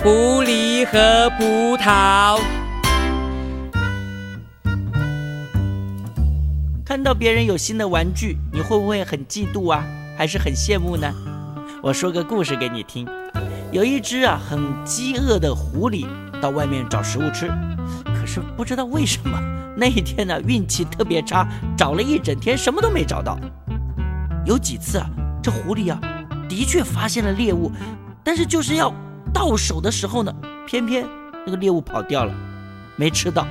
狐狸和葡萄。看到别人有新的玩具，你会不会很嫉妒啊？还是很羡慕呢？我说个故事给你听。有一只啊很饥饿的狐狸到外面找食物吃，可是不知道为什么那一天呢运气特别差，找了一整天什么都没找到。有几次啊，这狐狸啊的确发现了猎物，但是就是要到手的时候呢，偏偏那个猎物跑掉了，没吃到。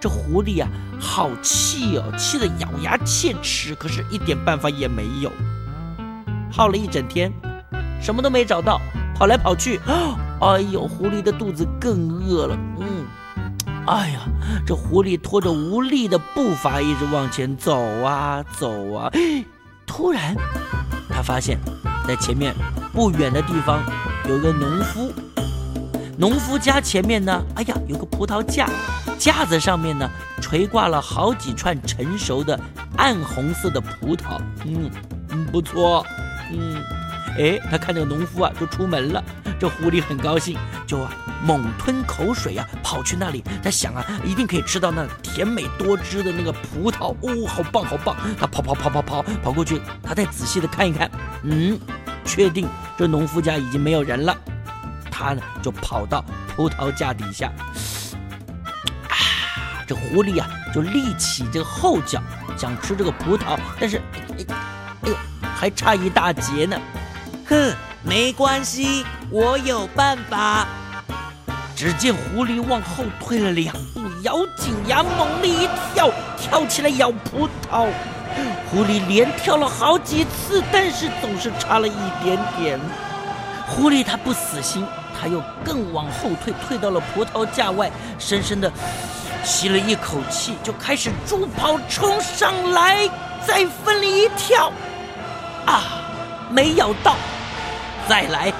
这狐狸啊，好气哦，气得咬牙切齿，可是一点办法也没有。耗了一整天，什么都没找到，跑来跑去，哎呦，狐狸的肚子更饿了。嗯，哎呀，这狐狸拖着无力的步伐一直往前走啊走啊，突然，他发现，在前面不远的地方有个农夫。农夫家前面呢，哎呀，有个葡萄架，架子上面呢垂挂了好几串成熟的暗红色的葡萄。嗯嗯，不错。嗯，哎，他看这个农夫啊，就出门了。这狐狸很高兴，就啊猛吞口水啊，跑去那里。他想啊，一定可以吃到那甜美多汁的那个葡萄。哦，好棒，好棒！他跑跑跑跑跑跑过去，他再仔细的看一看，嗯，确定这农夫家已经没有人了。他呢就跑到葡萄架底下，啊，这狐狸啊就立起这个后脚想吃这个葡萄，但是，哎呦，还差一大截呢。哼，没关系，我有办法。只见狐狸往后退了两步，咬紧牙，猛力一跳，跳起来咬葡萄。狐狸连跳了好几次，但是总是差了一点点。狐狸它不死心。它又更往后退，退到了葡萄架外，深深的吸了一口气，就开始助跑冲上来，再奋力一跳，啊，没咬到，再来，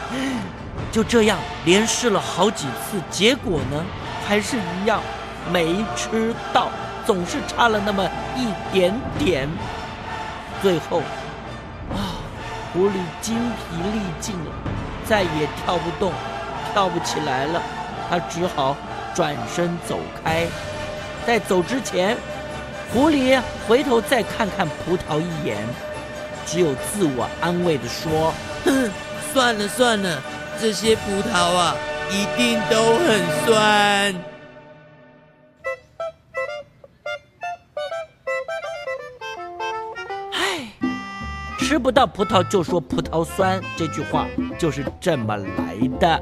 就这样连试了好几次，结果呢，还是一样，没吃到，总是差了那么一点点，最后，啊，狐狸精疲力尽了，再也跳不动。跳不起来了，他只好转身走开。在走之前，狐狸回头再看看葡萄一眼，只有自我安慰的说：“哼，算了算了，这些葡萄啊，一定都很酸。”吃不到葡萄就说葡萄酸，这句话就是这么来的。